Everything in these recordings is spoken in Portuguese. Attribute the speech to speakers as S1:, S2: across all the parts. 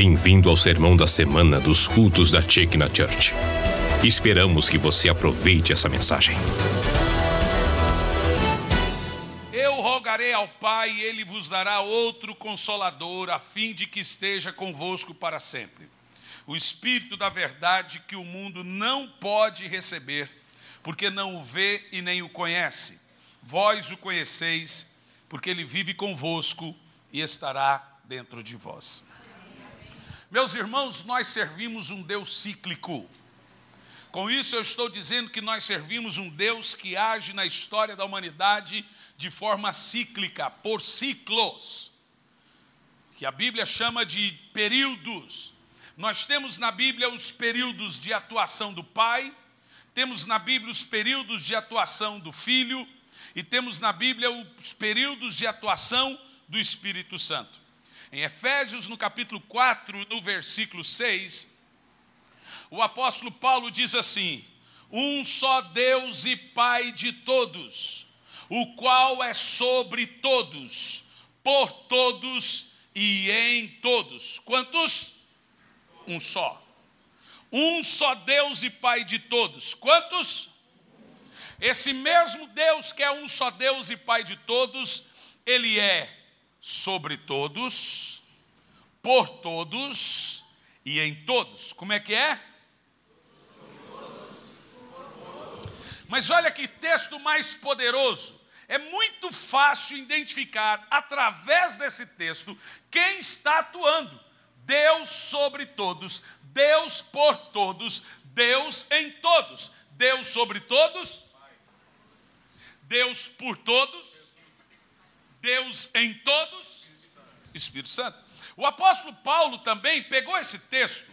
S1: Bem-vindo ao sermão da semana dos cultos da Chekna Church. Esperamos que você aproveite essa mensagem.
S2: Eu rogarei ao Pai e ele vos dará outro consolador, a fim de que esteja convosco para sempre. O Espírito da verdade que o mundo não pode receber, porque não o vê e nem o conhece. Vós o conheceis, porque ele vive convosco e estará dentro de vós. Meus irmãos, nós servimos um Deus cíclico. Com isso, eu estou dizendo que nós servimos um Deus que age na história da humanidade de forma cíclica, por ciclos, que a Bíblia chama de períodos. Nós temos na Bíblia os períodos de atuação do Pai, temos na Bíblia os períodos de atuação do Filho, e temos na Bíblia os períodos de atuação do Espírito Santo. Em Efésios, no capítulo 4, no versículo 6, o apóstolo Paulo diz assim: Um só Deus e Pai de todos, o qual é sobre todos, por todos e em todos. Quantos? Um só. Um só Deus e Pai de todos. Quantos? Esse mesmo Deus que é um só Deus e Pai de todos, ele é sobre todos, por todos e em todos. Como é que é? Mas olha que texto mais poderoso. É muito fácil identificar, através desse texto, quem está atuando. Deus sobre todos, Deus por todos, Deus em todos. Deus sobre todos, Deus por todos Deus em todos, Espírito Santo. O apóstolo Paulo também pegou esse texto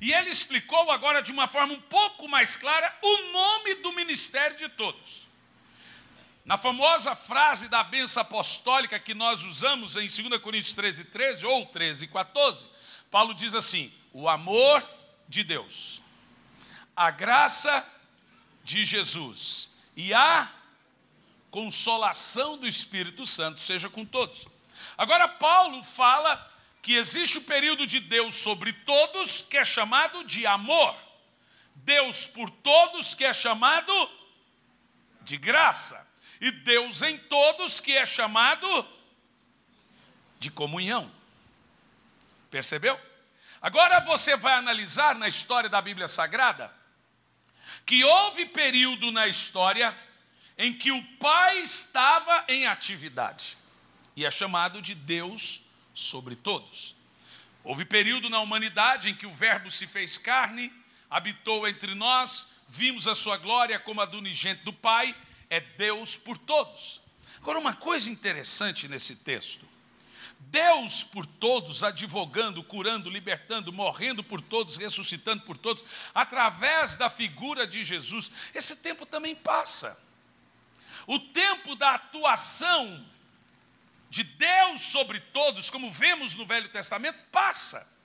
S2: e ele explicou agora de uma forma um pouco mais clara o nome do ministério de todos. Na famosa frase da benção apostólica que nós usamos em 2 Coríntios 13, 13 ou 13, 14, Paulo diz assim: o amor de Deus, a graça de Jesus e a consolação do Espírito Santo seja com todos. Agora, Paulo fala que existe o período de Deus sobre todos, que é chamado de amor, Deus por todos, que é chamado de graça, e Deus em todos, que é chamado de comunhão. Percebeu? Agora você vai analisar na história da Bíblia Sagrada que houve período na história em que o Pai estava em atividade e é chamado de Deus sobre todos. Houve período na humanidade em que o Verbo se fez carne, habitou entre nós, vimos a sua glória como a do unigente do Pai, é Deus por todos. Agora, uma coisa interessante nesse texto: Deus por todos, advogando, curando, libertando, morrendo por todos, ressuscitando por todos, através da figura de Jesus, esse tempo também passa. O tempo da atuação de Deus sobre todos, como vemos no Velho Testamento, passa.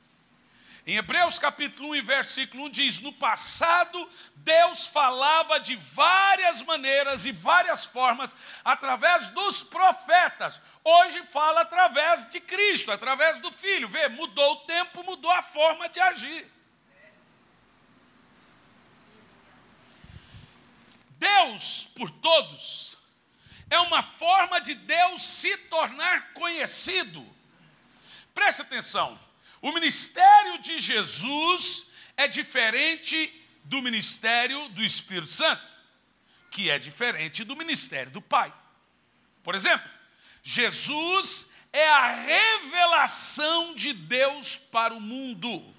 S2: Em Hebreus capítulo 1 e versículo 1 diz: No passado, Deus falava de várias maneiras e várias formas através dos profetas. Hoje fala através de Cristo, através do Filho. Vê, mudou o tempo, mudou a forma de agir. Deus por todos é uma forma de Deus se tornar conhecido. Preste atenção, o ministério de Jesus é diferente do ministério do Espírito Santo, que é diferente do ministério do Pai. Por exemplo, Jesus é a revelação de Deus para o mundo.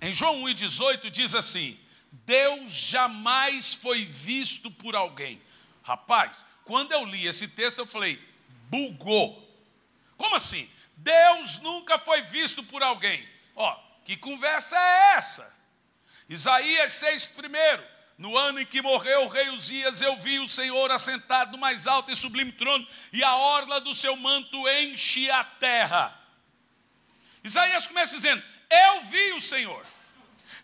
S2: Em João 1,18 diz assim: Deus jamais foi visto por alguém. Rapaz, quando eu li esse texto, eu falei, bugou. Como assim? Deus nunca foi visto por alguém. Ó, que conversa é essa? Isaías 6, primeiro. No ano em que morreu o rei Uzias, eu vi o Senhor assentado no mais alto e sublime trono, e a orla do seu manto enche a terra. Isaías começa dizendo: Eu vi o Senhor.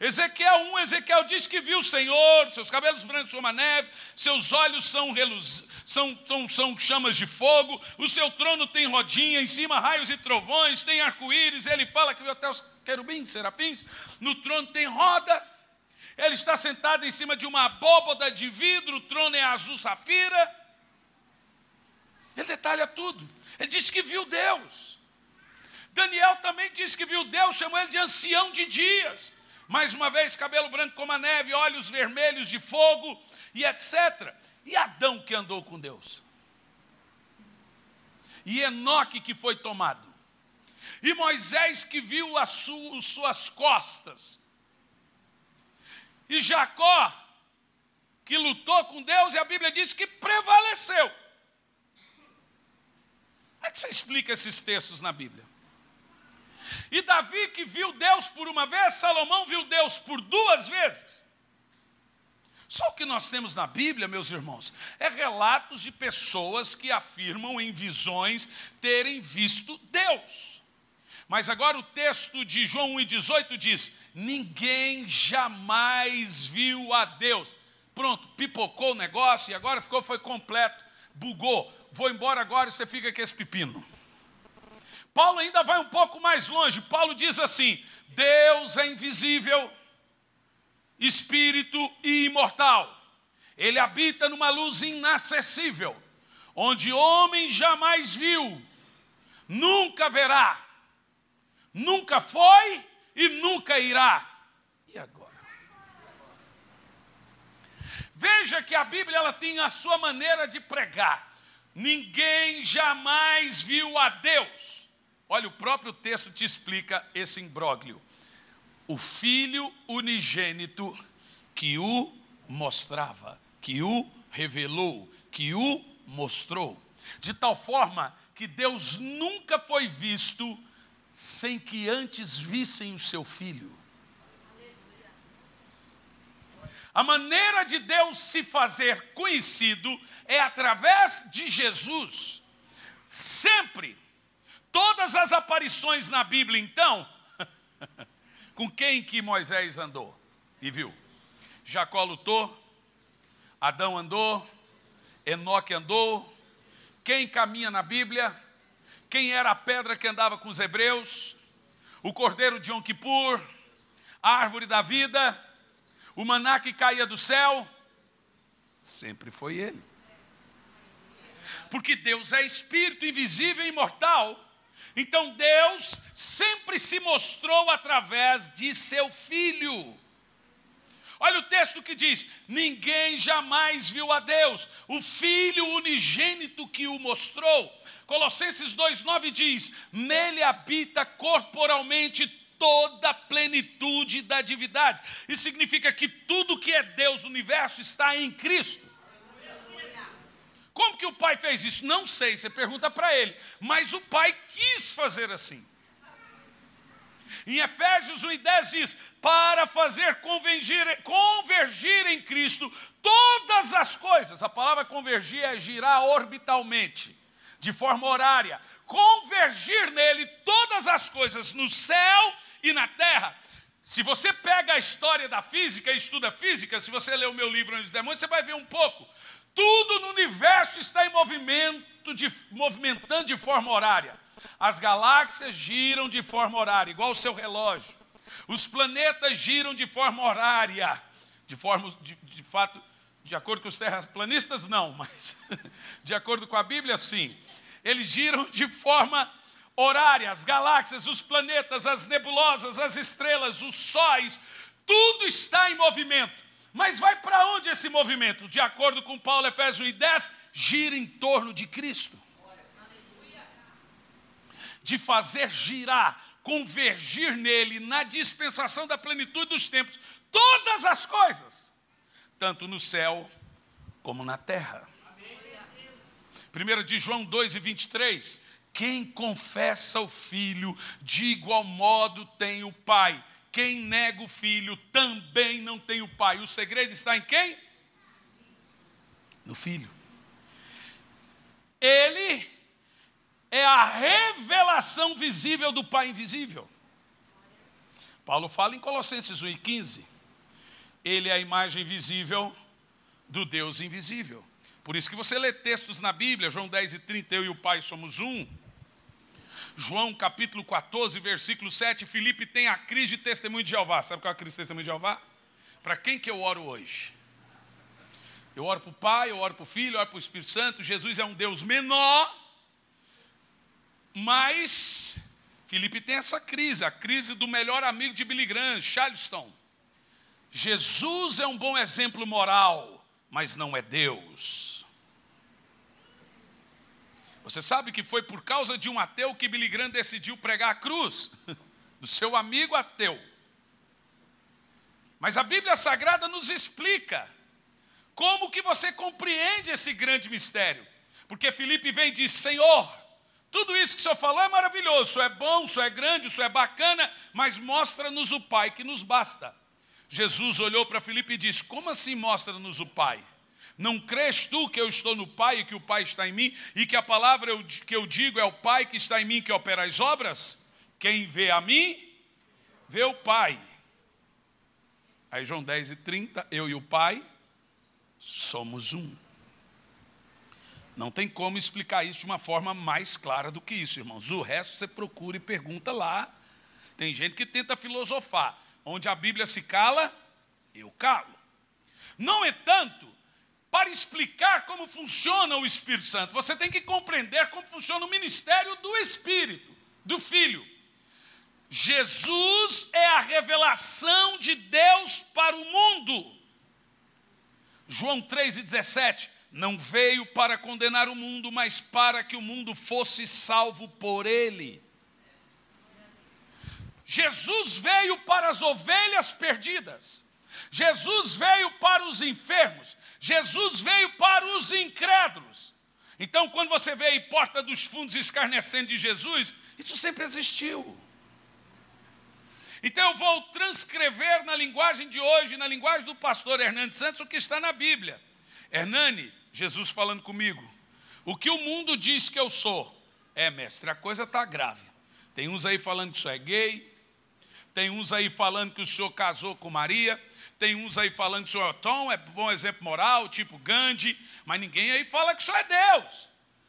S2: Ezequiel 1, Ezequiel diz que viu o Senhor, seus cabelos brancos como a neve, seus olhos são, reluz, são, são, são chamas de fogo, o seu trono tem rodinha, em cima raios e trovões, tem arco-íris, ele fala que viu até os querubins, serafins, no trono tem roda, ele está sentado em cima de uma abóboda de vidro, o trono é azul safira. Ele detalha tudo. Ele diz que viu Deus. Daniel também disse que viu Deus, chamou ele de ancião de dias. Mais uma vez, cabelo branco como a neve, olhos vermelhos de fogo e etc. E Adão que andou com Deus. E Enoque que foi tomado. E Moisés que viu as suas costas. E Jacó que lutou com Deus e a Bíblia diz que prevaleceu. Como é que você explica esses textos na Bíblia? E Davi, que viu Deus por uma vez, Salomão viu Deus por duas vezes. Só o que nós temos na Bíblia, meus irmãos, é relatos de pessoas que afirmam em visões terem visto Deus. Mas agora o texto de João 1,18 diz: Ninguém jamais viu a Deus. Pronto, pipocou o negócio e agora ficou, foi completo, bugou. Vou embora agora e você fica com esse pepino. Paulo ainda vai um pouco mais longe. Paulo diz assim: Deus é invisível, espírito e imortal. Ele habita numa luz inacessível, onde homem jamais viu, nunca verá, nunca foi e nunca irá. E agora? Veja que a Bíblia ela tem a sua maneira de pregar. Ninguém jamais viu a Deus. Olha, o próprio texto te explica esse imbróglio. O filho unigênito que o mostrava, que o revelou, que o mostrou. De tal forma que Deus nunca foi visto sem que antes vissem o seu filho. A maneira de Deus se fazer conhecido é através de Jesus. Sempre Todas as aparições na Bíblia, então, com quem que Moisés andou e viu? Jacó lutou, Adão andou, Enoque andou. Quem caminha na Bíblia? Quem era a pedra que andava com os hebreus? O cordeiro de Yom Kippur? A árvore da vida? O maná que caía do céu? Sempre foi ele. Porque Deus é espírito invisível e imortal então Deus sempre se mostrou através de seu filho. Olha o texto que diz: Ninguém jamais viu a Deus, o Filho unigênito que o mostrou. Colossenses 2,9 diz: Nele habita corporalmente toda a plenitude da divindade. Isso significa que tudo que é Deus no universo está em Cristo. Como que o pai fez isso? Não sei, você pergunta para ele. Mas o pai quis fazer assim. Em Efésios 1,10 diz: para fazer convergir, convergir em Cristo todas as coisas. A palavra convergir é girar orbitalmente, de forma horária. Convergir nele todas as coisas no céu e na terra. Se você pega a história da física e estuda física, se você ler o meu livro Anjos e Demônios, você vai ver um pouco. Tudo no universo está em movimento, de, movimentando de forma horária. As galáxias giram de forma horária, igual o seu relógio. Os planetas giram de forma horária. De forma, de, de fato, de acordo com os terraplanistas, não, mas de acordo com a Bíblia, sim. Eles giram de forma horária. As galáxias, os planetas, as nebulosas, as estrelas, os sóis, tudo está em movimento. Mas vai para onde esse movimento? De acordo com Paulo, Efésios 10, gira em torno de Cristo. De fazer girar, convergir nele, na dispensação da plenitude dos tempos, todas as coisas, tanto no céu como na terra. 1 de João 2 e 23. Quem confessa o Filho, de igual modo tem o Pai. Quem nega o filho também não tem o pai. O segredo está em quem? No filho. Ele é a revelação visível do pai invisível. Paulo fala em Colossenses 1,15. Ele é a imagem visível do Deus invisível. Por isso que você lê textos na Bíblia, João 10 e 30, eu e o Pai somos um. João capítulo 14, versículo 7, Filipe tem a crise de testemunho de Jeová. Sabe qual é a crise de testemunho de Jeová? Para quem que eu oro hoje? Eu oro para o Pai, eu oro para o Filho, eu oro para o Espírito Santo. Jesus é um Deus menor, mas Filipe tem essa crise, a crise do melhor amigo de Billy Graham, Charleston. Jesus é um bom exemplo moral, mas não é Deus. Você sabe que foi por causa de um ateu que Billy Graham decidiu pregar a cruz, do seu amigo ateu. Mas a Bíblia Sagrada nos explica como que você compreende esse grande mistério. Porque Felipe vem e diz: Senhor, tudo isso que o senhor falou é maravilhoso, isso é bom, isso é grande, isso é bacana, mas mostra-nos o Pai que nos basta. Jesus olhou para Filipe e disse: Como assim mostra-nos o Pai? Não crês tu que eu estou no Pai e que o Pai está em mim, e que a palavra que eu digo é o Pai que está em mim que opera as obras? Quem vê a mim, vê o Pai. Aí João 10 e 30, eu e o Pai somos um. Não tem como explicar isso de uma forma mais clara do que isso, irmãos. O resto você procura e pergunta lá. Tem gente que tenta filosofar. Onde a Bíblia se cala, eu calo. Não é tanto para explicar como funciona o Espírito Santo. Você tem que compreender como funciona o ministério do Espírito, do Filho. Jesus é a revelação de Deus para o mundo. João 3,17 não veio para condenar o mundo, mas para que o mundo fosse salvo por ele. Jesus veio para as ovelhas perdidas, Jesus veio para os enfermos, Jesus veio para os incrédulos. Então, quando você vê aí porta dos fundos escarnecendo de Jesus, isso sempre existiu. Então eu vou transcrever na linguagem de hoje, na linguagem do pastor Hernani Santos, o que está na Bíblia. Hernani, Jesus falando comigo, o que o mundo diz que eu sou? É, mestre, a coisa está grave. Tem uns aí falando que isso é gay, tem uns aí falando que o senhor casou com Maria, tem uns aí falando que o senhor é Tom, é bom exemplo moral, tipo Gandhi, mas ninguém aí fala que isso é Deus.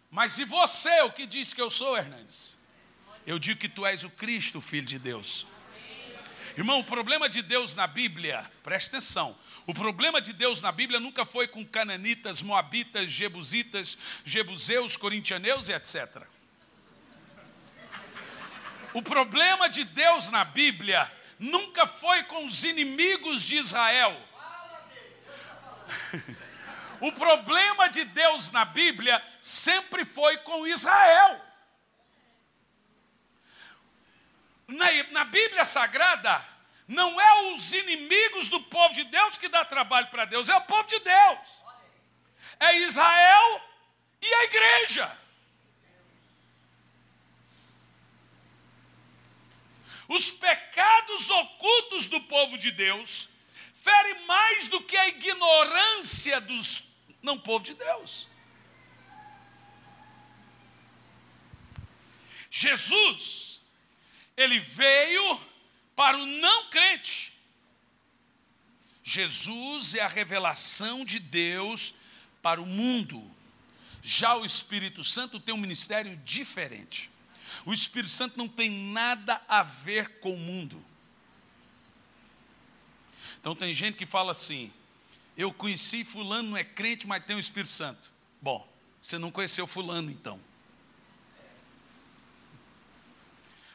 S2: Mas e você, o que diz que eu sou, Hernandes? Eu digo que tu és o Cristo, filho de Deus. Irmão, o problema de Deus na Bíblia, preste atenção, o problema de Deus na Bíblia nunca foi com cananitas, moabitas, jebusitas, jebuseus, corintianeus e etc. O problema de Deus na Bíblia nunca foi com os inimigos de Israel. O problema de Deus na Bíblia sempre foi com Israel. Na, na Bíblia Sagrada, não é os inimigos do povo de Deus que dá trabalho para Deus, é o povo de Deus. É Israel e a igreja. Os pecados ocultos do povo de Deus ferem mais do que a ignorância dos não povo de Deus. Jesus, ele veio para o não crente. Jesus é a revelação de Deus para o mundo. Já o Espírito Santo tem um ministério diferente. O Espírito Santo não tem nada a ver com o mundo. Então tem gente que fala assim: eu conheci Fulano, não é crente, mas tem o Espírito Santo. Bom, você não conheceu Fulano então.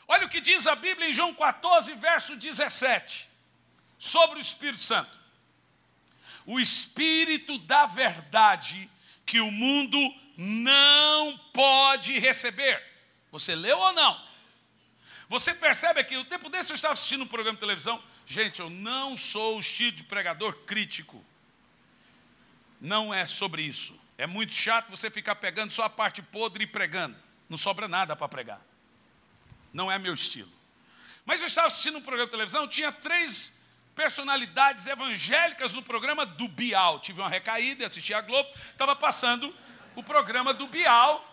S2: Olha o que diz a Bíblia em João 14, verso 17, sobre o Espírito Santo. O Espírito da verdade que o mundo não pode receber. Você leu ou não? Você percebe que o tempo desse eu estava assistindo um programa de televisão. Gente, eu não sou o estilo de pregador crítico. Não é sobre isso. É muito chato você ficar pegando só a parte podre e pregando. Não sobra nada para pregar. Não é meu estilo. Mas eu estava assistindo um programa de televisão, tinha três personalidades evangélicas no programa do Bial. Tive uma recaída, assisti a Globo, estava passando o programa do Bial.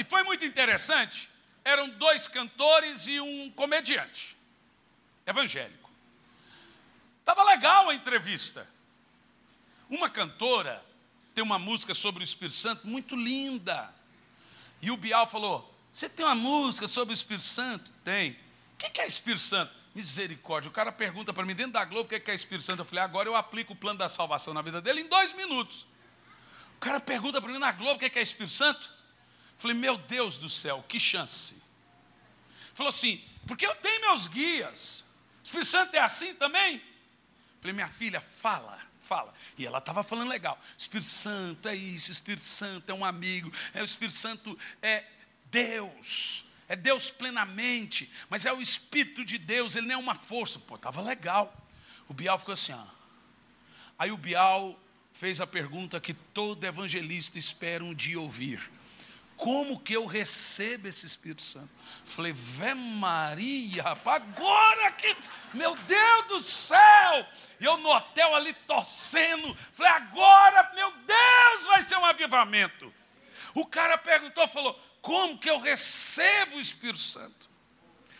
S2: E foi muito interessante. Eram dois cantores e um comediante. evangélico. Estava legal a entrevista. Uma cantora tem uma música sobre o Espírito Santo muito linda. E o Bial falou: Você tem uma música sobre o Espírito Santo? Tem. O que é Espírito Santo? Misericórdia. O cara pergunta para mim dentro da Globo o que é Espírito Santo. Eu falei: Agora eu aplico o plano da salvação na vida dele em dois minutos. O cara pergunta para mim na Globo o que é Espírito Santo. Falei: Meu Deus do céu, que chance. Falou assim: Porque eu tenho meus guias. O Espírito Santo é assim também? Falei: Minha filha, fala fala. E ela estava falando legal. Espírito Santo é isso, Espírito Santo é um amigo, é o Espírito Santo é Deus. É Deus plenamente, mas é o Espírito de Deus, ele não é uma força. Pô, estava legal. O Bial ficou assim, ó. Aí o Bial fez a pergunta que todo evangelista espera um dia ouvir. Como que eu recebo esse Espírito Santo? Falei, Vé Maria, rapaz, agora que, meu Deus do céu! E eu no hotel ali torcendo, falei, agora, meu Deus, vai ser um avivamento. O cara perguntou, falou, como que eu recebo o Espírito Santo?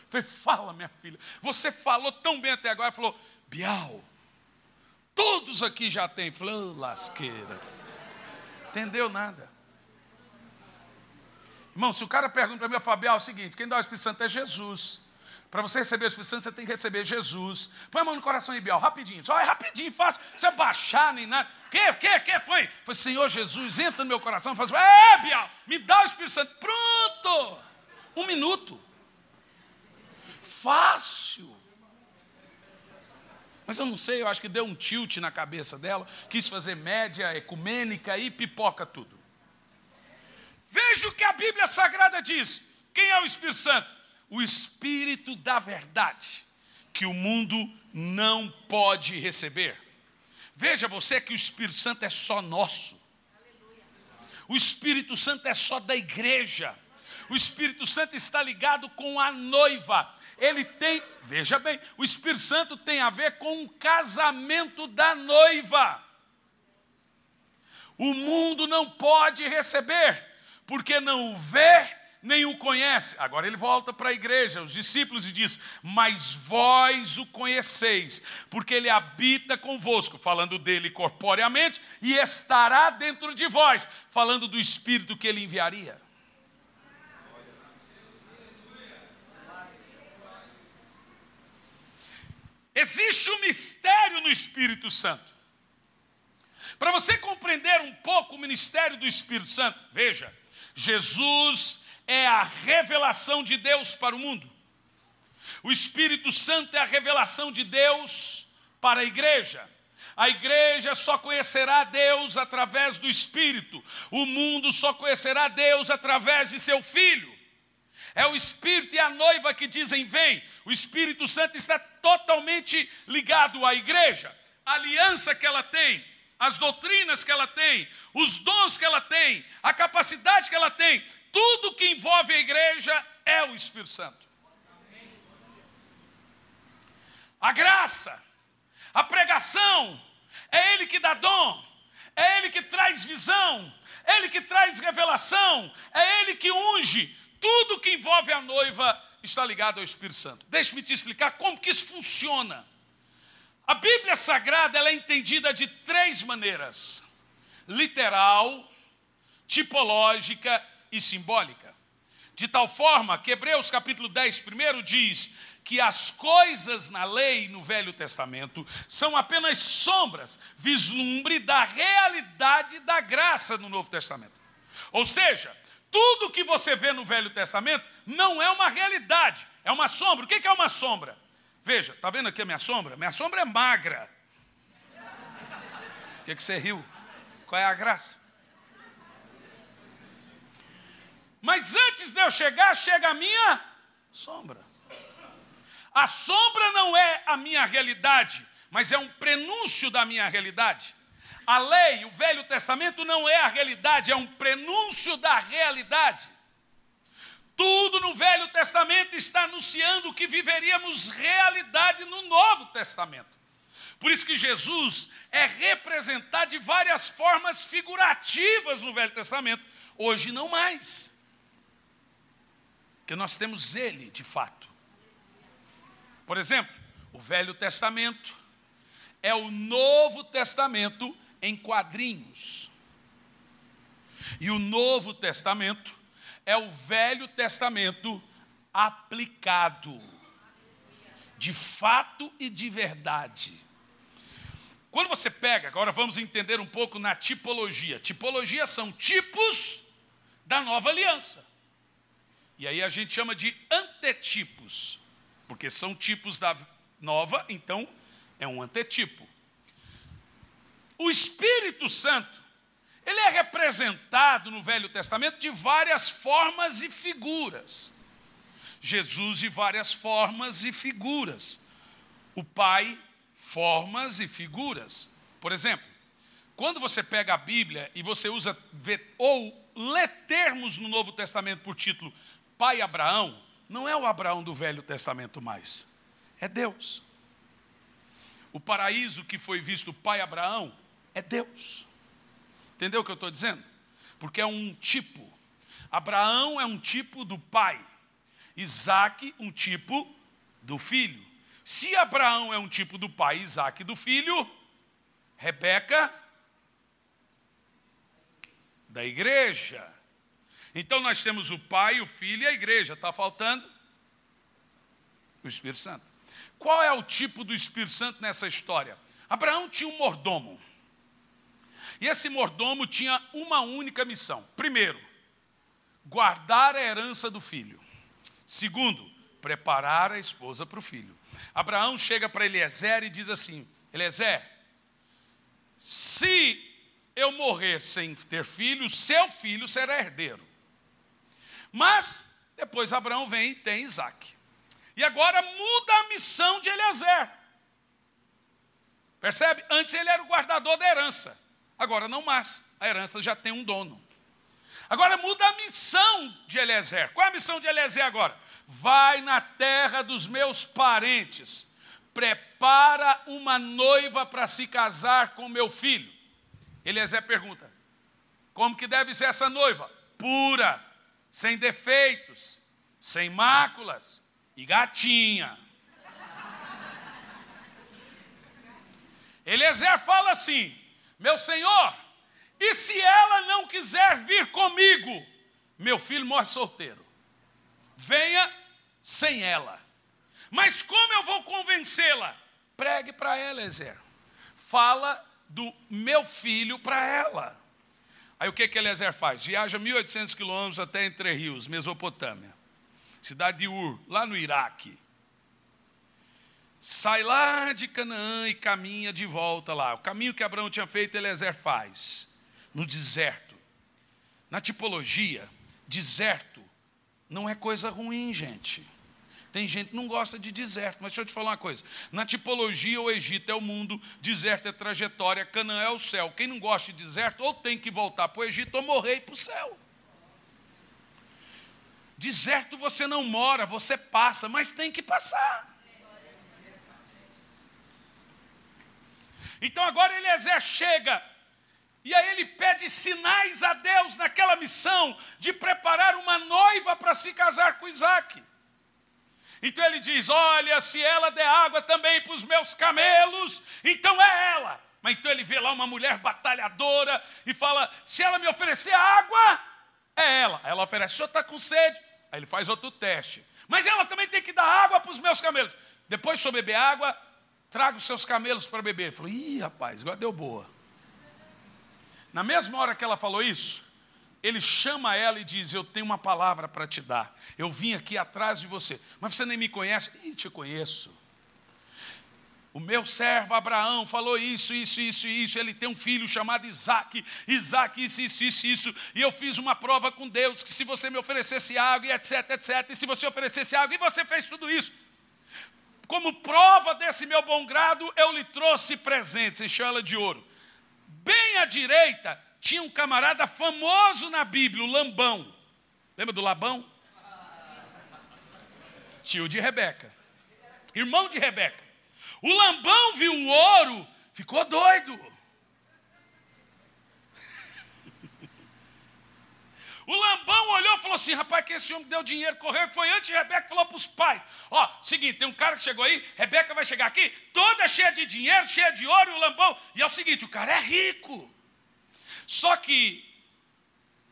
S2: Falei, fala, minha filha, você falou tão bem até agora, falou, Bial, todos aqui já têm. Falei, oh, lasqueira. Entendeu nada. Irmão, se o cara pergunta para mim, Fabial, é o seguinte: quem dá o Espírito Santo é Jesus. Para você receber o Espírito Santo, você tem que receber Jesus. Põe a mão no coração aí, Bial, rapidinho. Só é rapidinho, fácil. Não precisa baixar nem nada. Que, que, que? Põe. Foi, Senhor Jesus, entra no meu coração. Faz, é, Bial, me dá o Espírito Santo. Pronto. Um minuto. Fácil. Mas eu não sei, eu acho que deu um tilt na cabeça dela. Quis fazer média ecumênica e pipoca tudo. Veja o que a Bíblia Sagrada diz. Quem é o Espírito Santo? O Espírito da verdade, que o mundo não pode receber. Veja você que o Espírito Santo é só nosso. O Espírito Santo é só da igreja. O Espírito Santo está ligado com a noiva. Ele tem, veja bem, o Espírito Santo tem a ver com o casamento da noiva. O mundo não pode receber porque não o vê nem o conhece. Agora ele volta para a igreja, os discípulos, e diz: Mas vós o conheceis, porque ele habita convosco, falando dele corporeamente, e estará dentro de vós, falando do Espírito que ele enviaria. Existe um mistério no Espírito Santo. Para você compreender um pouco o ministério do Espírito Santo, veja, Jesus é a revelação de Deus para o mundo. O Espírito Santo é a revelação de Deus para a igreja. A igreja só conhecerá Deus através do Espírito. O mundo só conhecerá Deus através de seu Filho. É o Espírito e a noiva que dizem: Vem. O Espírito Santo está totalmente ligado à igreja. A aliança que ela tem as doutrinas que ela tem, os dons que ela tem, a capacidade que ela tem, tudo que envolve a igreja é o Espírito Santo. A graça, a pregação, é Ele que dá dom, é Ele que traz visão, é Ele que traz revelação, é Ele que unge. Tudo que envolve a noiva está ligado ao Espírito Santo. Deixe-me te explicar como que isso funciona. A Bíblia Sagrada ela é entendida de três maneiras: literal, tipológica e simbólica. De tal forma que Hebreus capítulo 10, primeiro diz que as coisas na lei no Velho Testamento são apenas sombras, vislumbre da realidade da graça no Novo Testamento. Ou seja, tudo que você vê no Velho Testamento não é uma realidade, é uma sombra. O que é uma sombra? Veja, está vendo aqui a minha sombra? Minha sombra é magra. O que, que você riu? Qual é a graça? Mas antes de eu chegar, chega a minha sombra. A sombra não é a minha realidade, mas é um prenúncio da minha realidade. A lei, o Velho Testamento, não é a realidade, é um prenúncio da realidade. Velho Testamento está anunciando que viveríamos realidade no Novo Testamento. Por isso que Jesus é representado de várias formas figurativas no Velho Testamento. Hoje não mais. Porque nós temos ele de fato. Por exemplo, O Velho Testamento é o Novo Testamento em quadrinhos. E o Novo Testamento é o Velho Testamento aplicado, de fato e de verdade. Quando você pega, agora vamos entender um pouco na tipologia. Tipologia são tipos da nova aliança. E aí a gente chama de antetipos, porque são tipos da nova, então é um antetipo. O Espírito Santo, ele é representado no Velho Testamento de várias formas e figuras. Jesus de várias formas e figuras. O Pai, formas e figuras. Por exemplo, quando você pega a Bíblia e você usa ou lê termos no Novo Testamento por título Pai Abraão, não é o Abraão do Velho Testamento mais, é Deus. O paraíso que foi visto Pai Abraão é Deus. Entendeu o que eu estou dizendo? Porque é um tipo. Abraão é um tipo do pai. Isaac, um tipo do filho. Se Abraão é um tipo do pai, Isaac do filho, Rebeca da igreja. Então nós temos o pai, o filho e a igreja. Está faltando o Espírito Santo. Qual é o tipo do Espírito Santo nessa história? Abraão tinha um mordomo. E esse mordomo tinha uma única missão. Primeiro, guardar a herança do filho. Segundo, preparar a esposa para o filho. Abraão chega para Eliezer e diz assim: Eliezer, se eu morrer sem ter filho, seu filho será herdeiro. Mas depois Abraão vem e tem Isaac. E agora muda a missão de Eliezer. Percebe? Antes ele era o guardador da herança. Agora não mais. A herança já tem um dono. Agora muda a missão de Eliezer. Qual é a missão de Eliezer agora? Vai na terra dos meus parentes, prepara uma noiva para se casar com meu filho. Eliezer pergunta: como que deve ser essa noiva? Pura, sem defeitos, sem máculas e gatinha. Eliezer fala assim: meu senhor, e se ela não quiser vir comigo, meu filho morre solteiro. Venha sem ela. Mas como eu vou convencê-la? Pregue para ela, Eliezer. Fala do meu filho para ela. Aí o que que Eliezer faz? Viaja 1.800 quilômetros até Entre Rios, Mesopotâmia. Cidade de Ur, lá no Iraque sai lá de Canaã e caminha de volta lá. O caminho que Abraão tinha feito, Eliezer faz, no deserto. Na tipologia, deserto não é coisa ruim, gente. Tem gente que não gosta de deserto, mas deixa eu te falar uma coisa. Na tipologia, o Egito é o mundo, deserto é trajetória, Canaã é o céu. Quem não gosta de deserto, ou tem que voltar para o Egito ou morrer para o céu. Deserto você não mora, você passa, mas tem que passar. Então agora Eliezer chega e aí ele pede sinais a Deus naquela missão de preparar uma noiva para se casar com Isaac. Então ele diz: Olha, se ela der água também para os meus camelos, então é ela. Mas então ele vê lá uma mulher batalhadora e fala: Se ela me oferecer água, é ela. Ela oferece: O senhor está com sede? Aí ele faz outro teste. Mas ela também tem que dar água para os meus camelos. Depois de eu beber água, traga os seus camelos para beber. Ele falou, ih, rapaz, agora deu boa. Na mesma hora que ela falou isso, ele chama ela e diz: Eu tenho uma palavra para te dar. Eu vim aqui atrás de você, mas você nem me conhece. Ih, te conheço. O meu servo Abraão falou isso, isso, isso, isso. Ele tem um filho chamado Isaac. Isaac, isso, isso, isso, isso. E eu fiz uma prova com Deus que se você me oferecesse água, e etc, etc. E se você oferecesse água, e você fez tudo isso. Como prova desse meu bom grado, eu lhe trouxe presentes, encheu ela de ouro. Bem à direita tinha um camarada famoso na Bíblia, o Lambão. Lembra do Labão? Tio de Rebeca. Irmão de Rebeca. O Lambão viu o ouro, ficou doido. O Lambão olhou e falou assim: rapaz, que esse homem deu dinheiro, correu, foi antes de Rebeca falou para os pais: ó, seguinte, tem um cara que chegou aí, Rebeca vai chegar aqui, toda cheia de dinheiro, cheia de ouro, e o Lambão. E é o seguinte: o cara é rico. Só que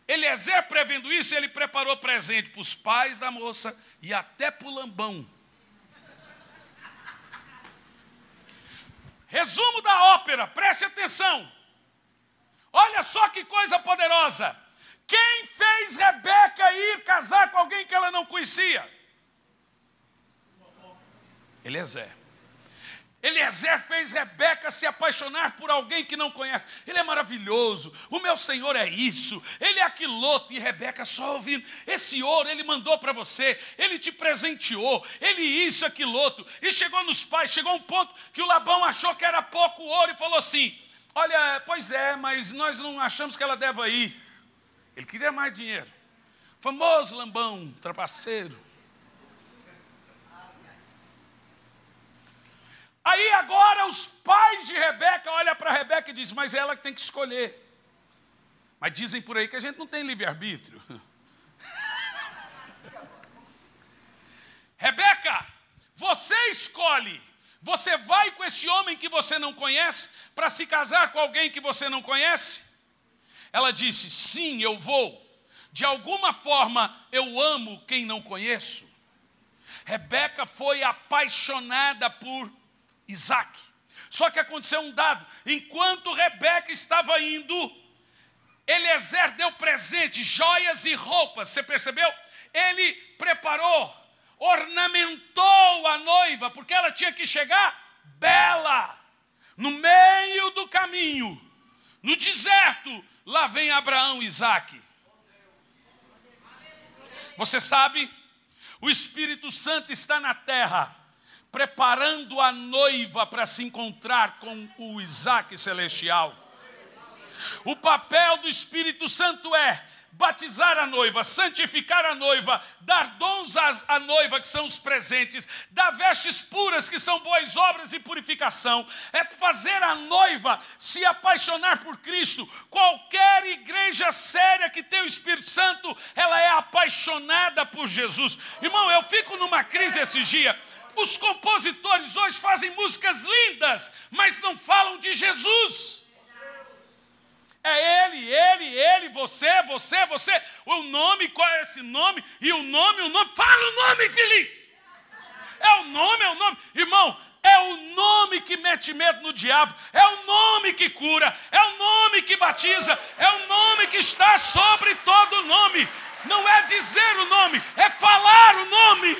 S2: Eliezer, prevendo isso, ele preparou presente para os pais da moça e até para o Lambão. Resumo da ópera, preste atenção. Olha só que coisa poderosa. Quem fez Rebeca ir casar com alguém que ela não conhecia? Eliezer. Eliezer fez Rebeca se apaixonar por alguém que não conhece. Ele é maravilhoso, o meu Senhor é isso, ele é aquilo outro. E Rebeca só ouvindo: esse ouro ele mandou para você, ele te presenteou, ele isso, aquilo outro. E chegou nos pais, chegou um ponto que o Labão achou que era pouco ouro e falou assim: Olha, pois é, mas nós não achamos que ela deva ir. Ele queria mais dinheiro. Famoso Lambão, trapaceiro. Aí agora os pais de Rebeca olham para Rebeca e dizem, mas é ela que tem que escolher. Mas dizem por aí que a gente não tem livre-arbítrio. Rebeca, você escolhe. Você vai com esse homem que você não conhece para se casar com alguém que você não conhece? Ela disse: Sim, eu vou. De alguma forma eu amo quem não conheço. Rebeca foi apaixonada por Isaac. Só que aconteceu um dado: enquanto Rebeca estava indo, Eliezer deu presente, joias e roupas. Você percebeu? Ele preparou, ornamentou a noiva, porque ela tinha que chegar bela. No meio do caminho, no deserto, lá vem Abraão e Isaac. Você sabe, o Espírito Santo está na terra preparando a noiva para se encontrar com o Isaac celestial. O papel do Espírito Santo é batizar a noiva, santificar a noiva, dar dons à, noiva, que são os presentes, dar vestes puras, que são boas obras e purificação, é fazer a noiva se apaixonar por Cristo. Qualquer igreja séria que tem o Espírito Santo, ela é apaixonada por Jesus. Irmão, eu fico numa crise esses dias os compositores hoje fazem músicas lindas, mas não falam de Jesus. É ele, ele, ele, você, você, você. O nome, qual é esse nome? E o nome, o nome. Fala o nome, feliz. É o nome, é o nome. Irmão, é o nome que mete medo no diabo, é o nome que cura, é o nome que batiza, é o nome que está sobre todo nome. Não é dizer o nome, é falar o nome.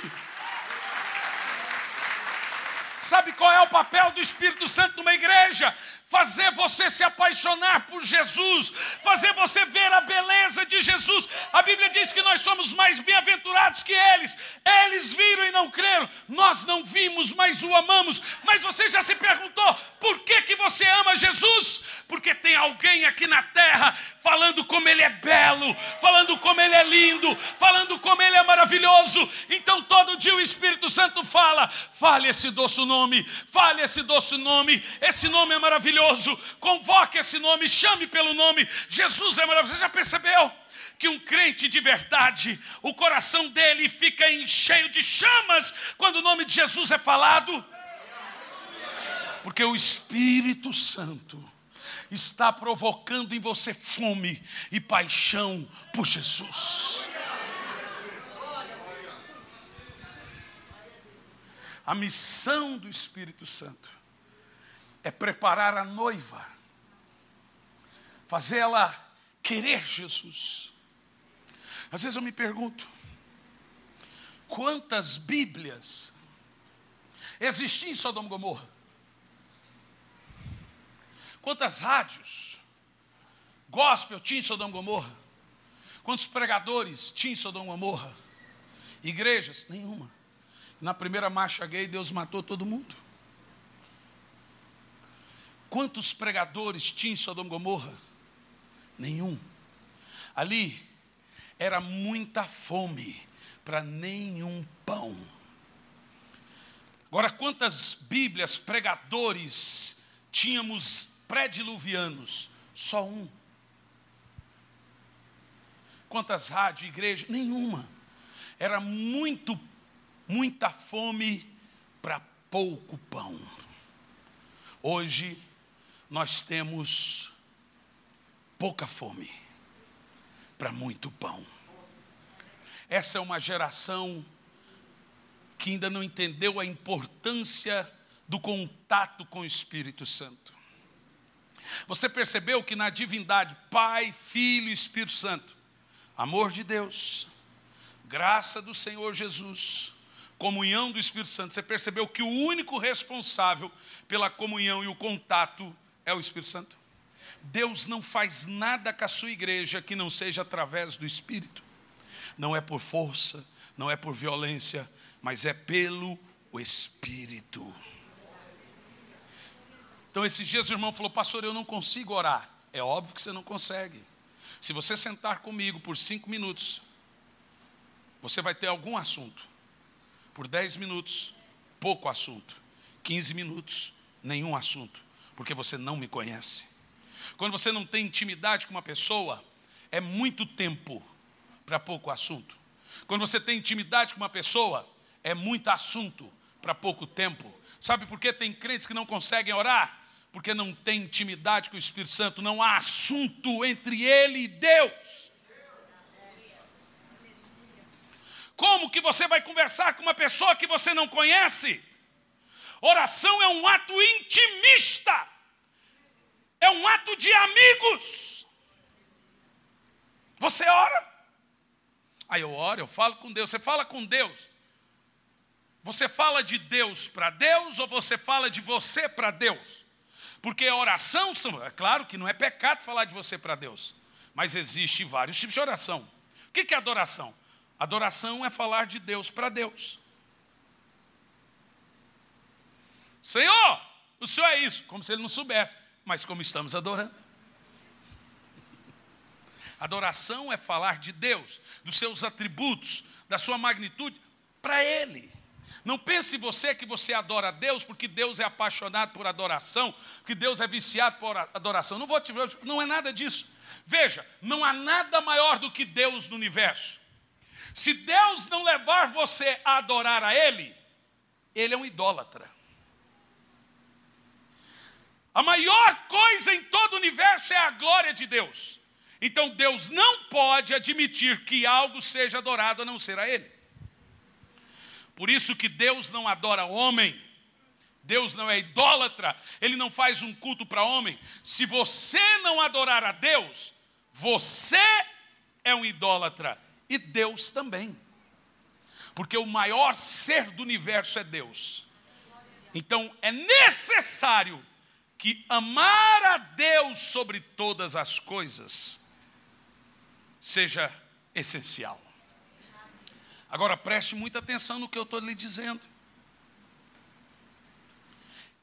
S2: Sabe qual é o papel do Espírito Santo numa igreja? Fazer você se apaixonar por Jesus, fazer você ver a beleza de Jesus. A Bíblia diz que nós somos mais bem-aventurados que eles. Eles viram e não creram. Nós não vimos, mas o amamos. Mas você já se perguntou por que que você ama Jesus? Porque tem alguém aqui na terra falando como ele é belo, falando como ele é lindo, falando como ele é maravilhoso. Então todo dia o Espírito Santo fala: "Fale esse doce nome, fale esse doce nome. Esse nome é maravilhoso maravilhoso. Convoque esse nome, chame pelo nome. Jesus é maravilhoso. Você já percebeu? que um crente de verdade, o coração dele fica cheio de chamas quando o nome de Jesus é falado. Porque o Espírito Santo está provocando em você fome e paixão por Jesus. A missão do Espírito Santo é preparar a noiva, fazê-la querer Jesus. Às vezes eu me pergunto, quantas Bíblias existiam em Sodoma e Gomorra? Quantas rádios gospel tinha em Sodoma e Gomorra? Quantos pregadores tinha em Sodoma e Gomorra? Igrejas? Nenhuma. Na primeira marcha gay, Deus matou todo mundo. Quantos pregadores tinha em Sodoma e Gomorra? Nenhum. Ali era muita fome para nenhum pão. Agora, quantas Bíblias, pregadores tínhamos pré-diluvianos? Só um. quantas rádios, igreja? Nenhuma. Era muito, muita fome para pouco pão. Hoje nós temos pouca fome para muito pão. Essa é uma geração que ainda não entendeu a importância do contato com o Espírito Santo. Você percebeu que na divindade, Pai, Filho e Espírito Santo, amor de Deus, graça do Senhor Jesus, comunhão do Espírito Santo, você percebeu que o único responsável pela comunhão e o contato é o Espírito Santo? Deus não faz nada com a sua igreja que não seja através do Espírito. Não é por força, não é por violência, mas é pelo Espírito. Então, esses dias o irmão falou, pastor, eu não consigo orar. É óbvio que você não consegue. Se você sentar comigo por cinco minutos, você vai ter algum assunto. Por dez minutos, pouco assunto. Quinze minutos, nenhum assunto. Porque você não me conhece. Quando você não tem intimidade com uma pessoa, é muito tempo para pouco assunto. Quando você tem intimidade com uma pessoa, é muito assunto para pouco tempo. Sabe por que tem crentes que não conseguem orar? Porque não tem intimidade com o Espírito Santo, não há assunto entre ele e Deus. Como que você vai conversar com uma pessoa que você não conhece? Oração é um ato intimista, é um ato de amigos. Você ora, aí eu oro, eu falo com Deus, você fala com Deus. Você fala de Deus para Deus ou você fala de você para Deus? Porque oração, é claro que não é pecado falar de você para Deus, mas existe vários tipos de oração. O que é adoração? Adoração é falar de Deus para Deus. Senhor, o Senhor é isso, como se ele não soubesse, mas como estamos adorando. Adoração é falar de Deus, dos seus atributos, da sua magnitude, para Ele. Não pense você que você adora a Deus porque Deus é apaixonado por adoração, que Deus é viciado por adoração. Não vou te não é nada disso. Veja, não há nada maior do que Deus no universo. Se Deus não levar você a adorar a Ele, Ele é um idólatra. A maior coisa em todo o universo é a glória de Deus. Então Deus não pode admitir que algo seja adorado a não ser a Ele. Por isso que Deus não adora homem. Deus não é idólatra, ele não faz um culto para homem. Se você não adorar a Deus, você é um idólatra e Deus também. Porque o maior ser do universo é Deus. Então é necessário que amar a Deus sobre todas as coisas seja essencial. Agora preste muita atenção no que eu estou lhe dizendo.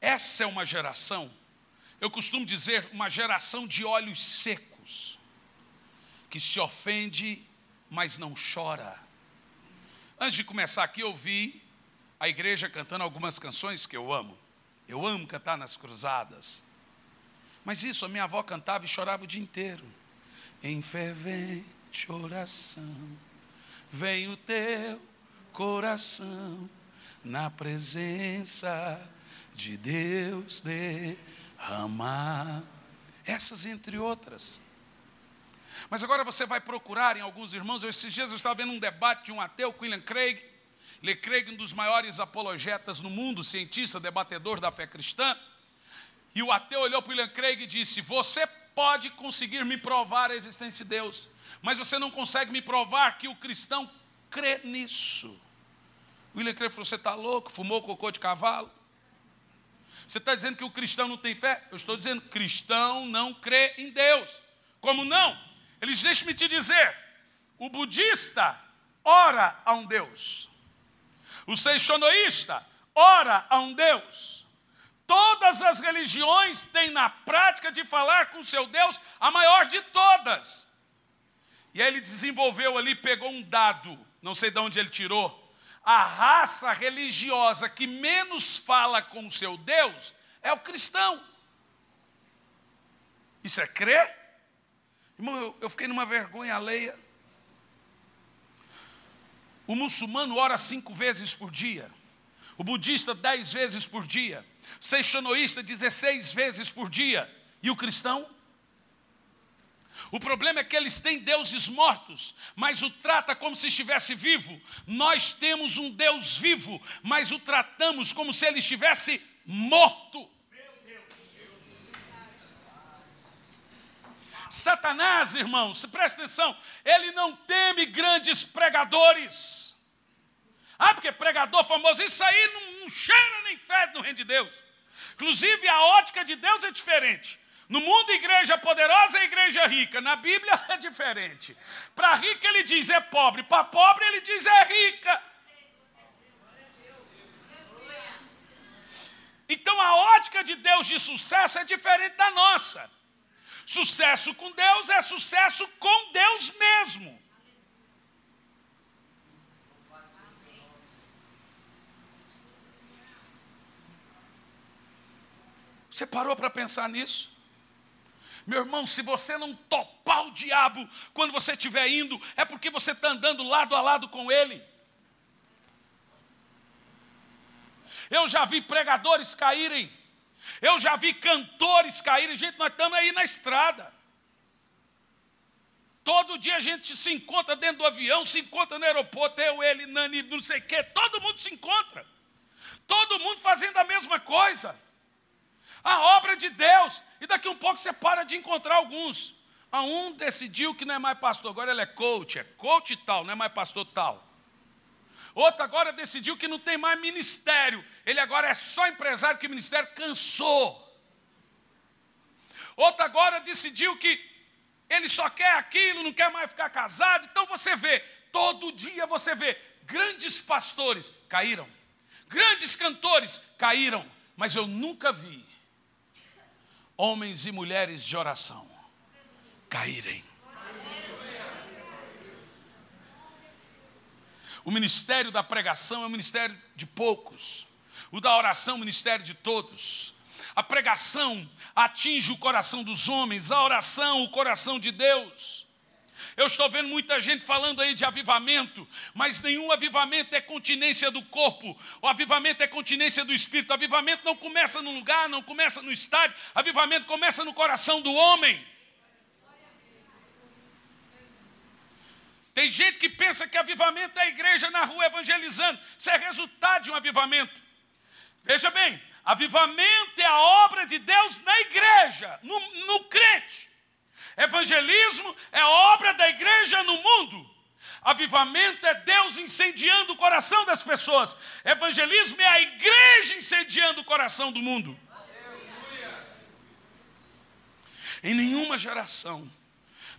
S2: Essa é uma geração, eu costumo dizer, uma geração de olhos secos, que se ofende, mas não chora. Antes de começar aqui, eu vi a igreja cantando algumas canções que eu amo. Eu amo cantar nas cruzadas. Mas isso, a minha avó cantava e chorava o dia inteiro. Em fervente oração vem o teu coração na presença de Deus derramar. Essas entre outras. Mas agora você vai procurar em alguns irmãos. Esses dias eu estava vendo um debate de um ateu, William Craig. Lee Craig, um dos maiores apologetas no mundo, cientista, debatedor da fé cristã. E o ateu olhou para William Craig e disse: Você pode conseguir me provar a existência de Deus mas você não consegue me provar que o cristão crê nisso. William Craig falou: Você está louco? Fumou cocô de cavalo? Você está dizendo que o cristão não tem fé? Eu estou dizendo: cristão não crê em Deus. Como não? Eles deixem-me te dizer: o budista ora a um Deus, o seixonoísta ora a um Deus. Todas as religiões têm na prática de falar com seu Deus, a maior de todas. E aí ele desenvolveu ali, pegou um dado, não sei de onde ele tirou. A raça religiosa que menos fala com o seu Deus é o cristão. Isso é crer? Irmão, eu, eu fiquei numa vergonha alheia. O muçulmano ora cinco vezes por dia. O budista, dez vezes por dia. Seixanoísta, dezesseis vezes por dia. E o cristão? O problema é que eles têm deuses mortos, mas o trata como se estivesse vivo. Nós temos um Deus vivo, mas o tratamos como se ele estivesse morto. Satanás, irmãos, presta atenção, ele não teme grandes pregadores. Ah, porque pregador famoso, isso aí não, não cheira nem fede no reino de Deus. Inclusive, a ótica de Deus é diferente. No mundo, igreja poderosa é igreja rica. Na Bíblia é diferente. Para rica ele diz é pobre, para pobre ele diz é rica. Então a ótica de Deus de sucesso é diferente da nossa. Sucesso com Deus é sucesso com Deus mesmo. Você parou para pensar nisso? Meu irmão, se você não topar o diabo quando você estiver indo, é porque você está andando lado a lado com ele. Eu já vi pregadores caírem, eu já vi cantores caírem. Gente, nós estamos aí na estrada. Todo dia a gente se encontra dentro do avião, se encontra no aeroporto, eu, ele, Nani, não sei o quê, todo mundo se encontra. Todo mundo fazendo a mesma coisa a obra de Deus. E daqui um pouco você para de encontrar alguns. A um decidiu que não é mais pastor, agora ele é coach, é coach tal, não é mais pastor tal. Outro agora decidiu que não tem mais ministério, ele agora é só empresário, que o ministério cansou. Outro agora decidiu que ele só quer aquilo, não quer mais ficar casado. Então você vê, todo dia você vê, grandes pastores caíram, grandes cantores caíram, mas eu nunca vi homens e mulheres de oração caírem. O ministério da pregação é o ministério de poucos, o da oração é o ministério de todos. A pregação atinge o coração dos homens, a oração, o coração de Deus. Eu estou vendo muita gente falando aí de avivamento, mas nenhum avivamento é continência do corpo, o avivamento é continência do espírito. O avivamento não começa no lugar, não começa no estádio, avivamento começa no coração do homem. Tem gente que pensa que avivamento é a igreja na rua evangelizando. Isso é resultado de um avivamento. Veja bem, avivamento é a obra de Deus na igreja, no, no crente. Evangelismo é obra da igreja no mundo. Avivamento é Deus incendiando o coração das pessoas. Evangelismo é a igreja incendiando o coração do mundo. Em nenhuma geração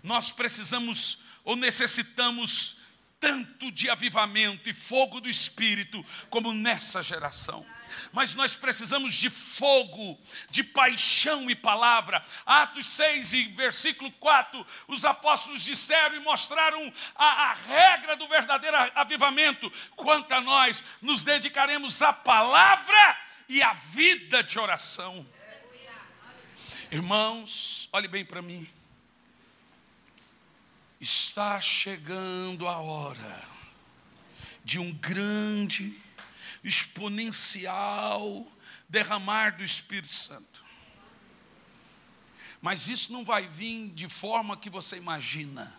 S2: nós precisamos ou necessitamos tanto de avivamento e fogo do Espírito como nessa geração mas nós precisamos de fogo, de paixão e palavra. Atos 6 e versículo 4, os apóstolos disseram e mostraram a, a regra do verdadeiro avivamento. Quanto a nós, nos dedicaremos à palavra e à vida de oração. Irmãos, olhe bem para mim. Está chegando a hora de um grande exponencial derramar do Espírito Santo. Mas isso não vai vir de forma que você imagina.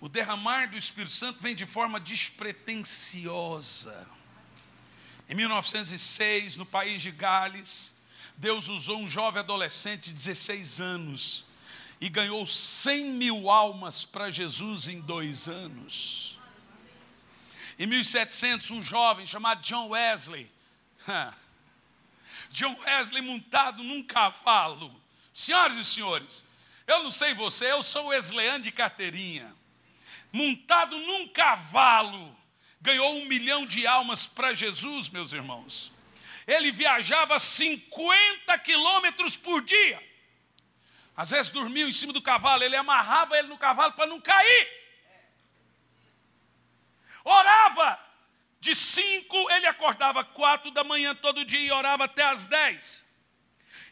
S2: O derramar do Espírito Santo vem de forma despretensiosa. Em 1906, no país de Gales, Deus usou um jovem adolescente de 16 anos e ganhou 100 mil almas para Jesus em dois anos. Em 1700, um jovem chamado John Wesley, John Wesley montado num cavalo. Senhoras e senhores, eu não sei você, eu sou Wesleyano de carteirinha. Montado num cavalo, ganhou um milhão de almas para Jesus, meus irmãos. Ele viajava 50 quilômetros por dia. Às vezes dormia em cima do cavalo, ele amarrava ele no cavalo para não cair. Orava de cinco, ele acordava quatro da manhã todo dia e orava até as dez.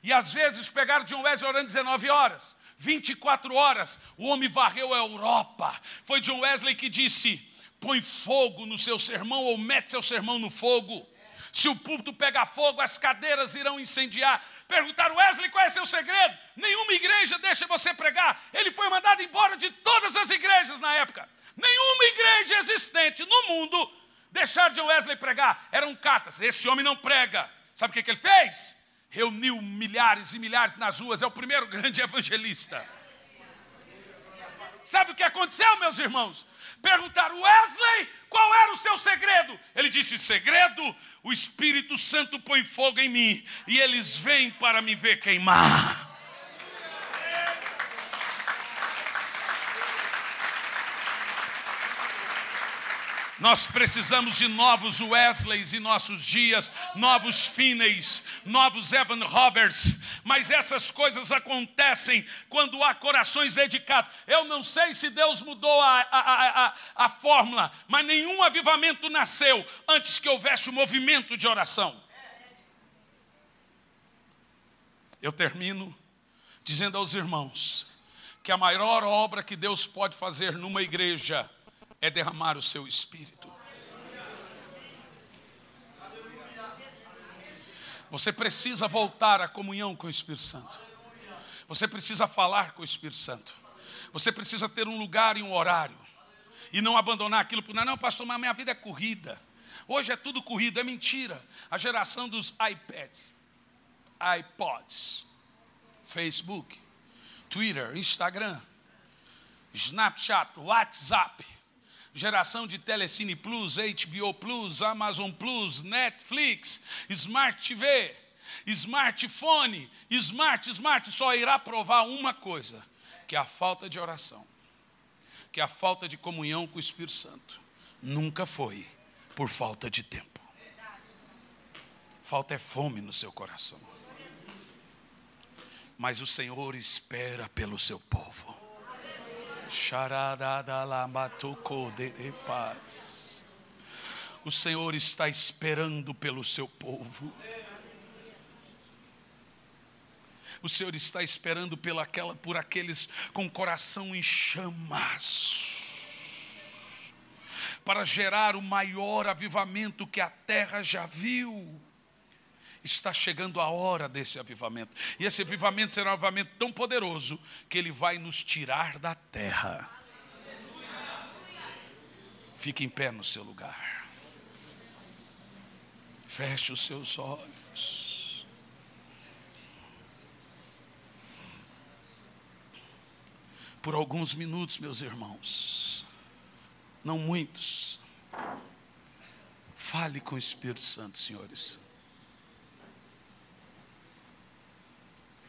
S2: E às vezes pegaram John Wesley orando 19 horas, 24 horas. O homem varreu a Europa. Foi John Wesley que disse: põe fogo no seu sermão ou mete seu sermão no fogo. Se o púlpito pegar fogo, as cadeiras irão incendiar. Perguntaram, Wesley, qual é seu segredo? Nenhuma igreja deixa você pregar. Ele foi mandado embora de todas as igrejas na época. Nenhuma igreja existente no mundo deixaram de Wesley pregar. Eram cartas. Esse homem não prega. Sabe o que ele fez? Reuniu milhares e milhares nas ruas. É o primeiro grande evangelista. Sabe o que aconteceu, meus irmãos? Perguntaram, Wesley, qual era o seu segredo? Ele disse: segredo, o Espírito Santo põe fogo em mim e eles vêm para me ver queimar. Nós precisamos de novos Wesleys em nossos dias, novos Finneys, novos Evan Roberts, mas essas coisas acontecem quando há corações dedicados. Eu não sei se Deus mudou a, a, a, a fórmula, mas nenhum avivamento nasceu antes que houvesse o um movimento de oração. Eu termino dizendo aos irmãos que a maior obra que Deus pode fazer numa igreja é derramar o seu espírito. Você precisa voltar à comunhão com o Espírito Santo. Você precisa falar com o Espírito Santo. Você precisa ter um lugar e um horário. E não abandonar aquilo por não, pastor, mas minha vida é corrida. Hoje é tudo corrida, é mentira. A geração dos iPads, iPods, Facebook, Twitter, Instagram, Snapchat, WhatsApp geração de Telecine Plus, HBO Plus, Amazon Plus, Netflix, Smart TV, smartphone, smart, smart, só irá provar uma coisa: que é a falta de oração, que é a falta de comunhão com o Espírito Santo. Nunca foi por falta de tempo. Falta é fome no seu coração. Mas o Senhor espera pelo seu povo. O Senhor está esperando pelo seu povo. O Senhor está esperando pela aquela, por aqueles com coração em chamas, para gerar o maior avivamento que a terra já viu está chegando a hora desse avivamento. E esse avivamento será um avivamento tão poderoso que ele vai nos tirar da terra. Fique em pé no seu lugar. Feche os seus olhos. Por alguns minutos, meus irmãos, não muitos, fale com o Espírito Santo, senhores.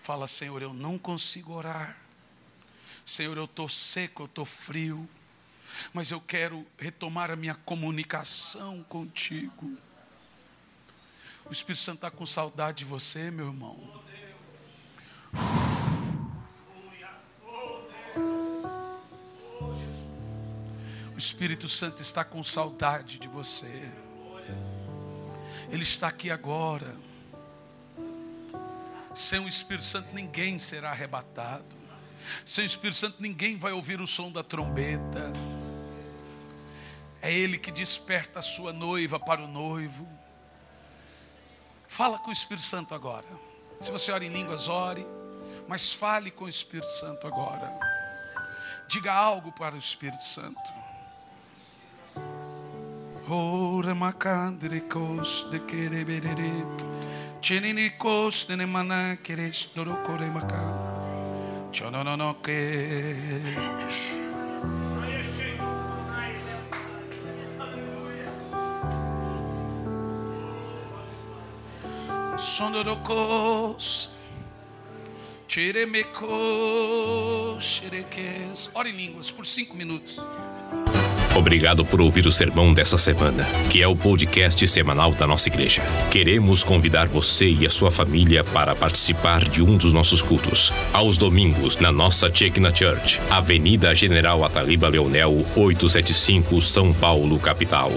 S2: Fala, Senhor, eu não consigo orar. Senhor, eu estou seco, eu estou frio. Mas eu quero retomar a minha comunicação contigo. O Espírito Santo está com saudade de você, meu irmão. O Espírito Santo está com saudade de você. Ele está aqui agora. Sem o Espírito Santo ninguém será arrebatado. Sem o Espírito Santo ninguém vai ouvir o som da trombeta. É Ele que desperta a sua noiva para o noivo. Fala com o Espírito Santo agora. Se você ora em línguas, ore. Mas fale com o Espírito Santo agora. Diga algo para o Espírito Santo. Ora macandre cos de quereberere. Chenini kos nene mana keres doro kore maka. Chononono kes. Sondorokos. Cheremekos. Chereques. Ore em línguas por cinco minutos.
S1: Obrigado por ouvir o sermão dessa semana, que é o podcast semanal da nossa igreja. Queremos convidar você e a sua família para participar de um dos nossos cultos, aos domingos, na nossa Chekna Church, Avenida General Ataliba Leonel, 875, São Paulo, capital.